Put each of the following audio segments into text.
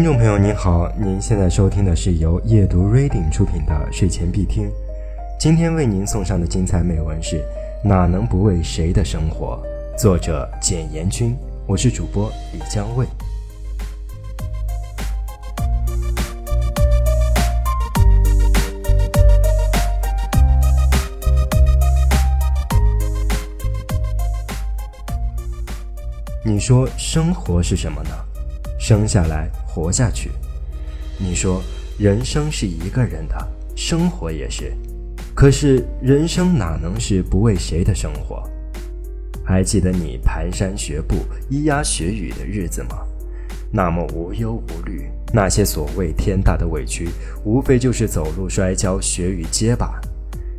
听众朋友您好，您现在收听的是由夜读 Reading 出品的睡前必听。今天为您送上的精彩美文是《哪能不为谁的生活》，作者简言君，我是主播李江卫。你说生活是什么呢？生下来，活下去。你说人生是一个人的，生活也是。可是人生哪能是不为谁的生活？还记得你蹒跚学步、咿呀学语的日子吗？那么无忧无虑，那些所谓天大的委屈，无非就是走路摔跤、学语结巴。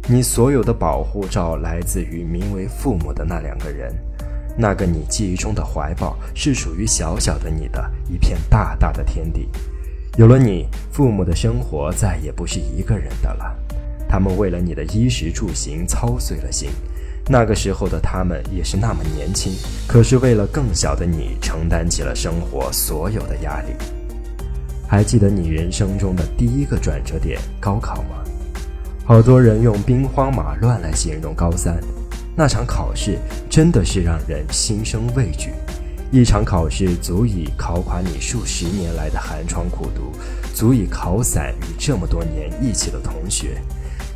你所有的保护罩来自于名为父母的那两个人。那个你记忆中的怀抱，是属于小小的你的一片大大的天地。有了你，父母的生活再也不是一个人的了。他们为了你的衣食住行操碎了心。那个时候的他们也是那么年轻，可是为了更小的你，承担起了生活所有的压力。还记得你人生中的第一个转折点——高考吗？好多人用兵荒马乱来形容高三。那场考试真的是让人心生畏惧，一场考试足以考垮你数十年来的寒窗苦读，足以考散你这么多年一起的同学。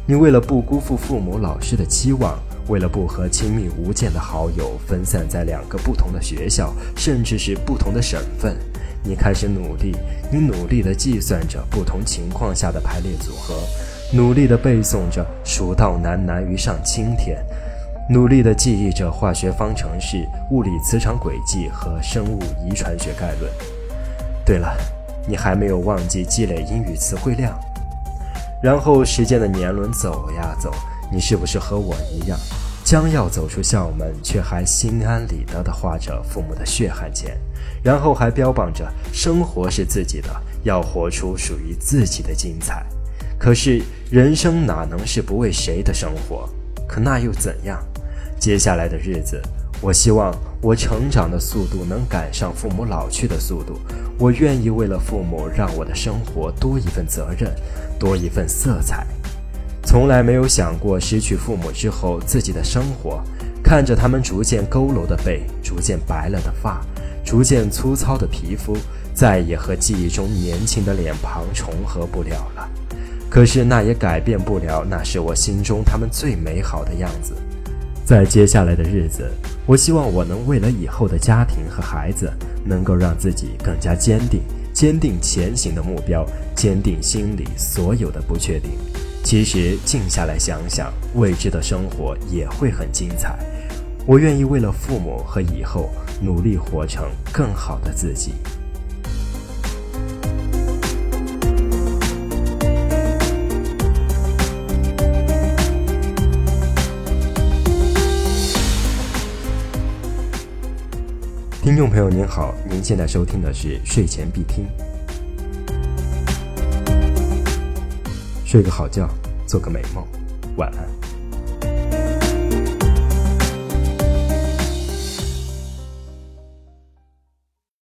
你为了不辜负父母老师的期望，为了不和亲密无间的好友分散在两个不同的学校，甚至是不同的省份，你开始努力，你努力地计算着不同情况下的排列组合，努力地背诵着“蜀道难难于上青天”。努力地记忆着化学方程式、物理磁场轨迹和生物遗传学概论。对了，你还没有忘记积累英语词汇量。然后时间的年轮走呀走，你是不是和我一样，将要走出校门，却还心安理得地花着父母的血汗钱，然后还标榜着生活是自己的，要活出属于自己的精彩。可是人生哪能是不为谁的生活？可那又怎样？接下来的日子，我希望我成长的速度能赶上父母老去的速度。我愿意为了父母，让我的生活多一份责任，多一份色彩。从来没有想过失去父母之后自己的生活，看着他们逐渐佝偻的背，逐渐白了的发，逐渐粗糙的皮肤，再也和记忆中年轻的脸庞重合不了了。可是那也改变不了，那是我心中他们最美好的样子。在接下来的日子，我希望我能为了以后的家庭和孩子，能够让自己更加坚定，坚定前行的目标，坚定心里所有的不确定。其实静下来想想，未知的生活也会很精彩。我愿意为了父母和以后，努力活成更好的自己。听众朋友您好，您现在收听的是睡前必听，睡个好觉，做个美梦，晚安。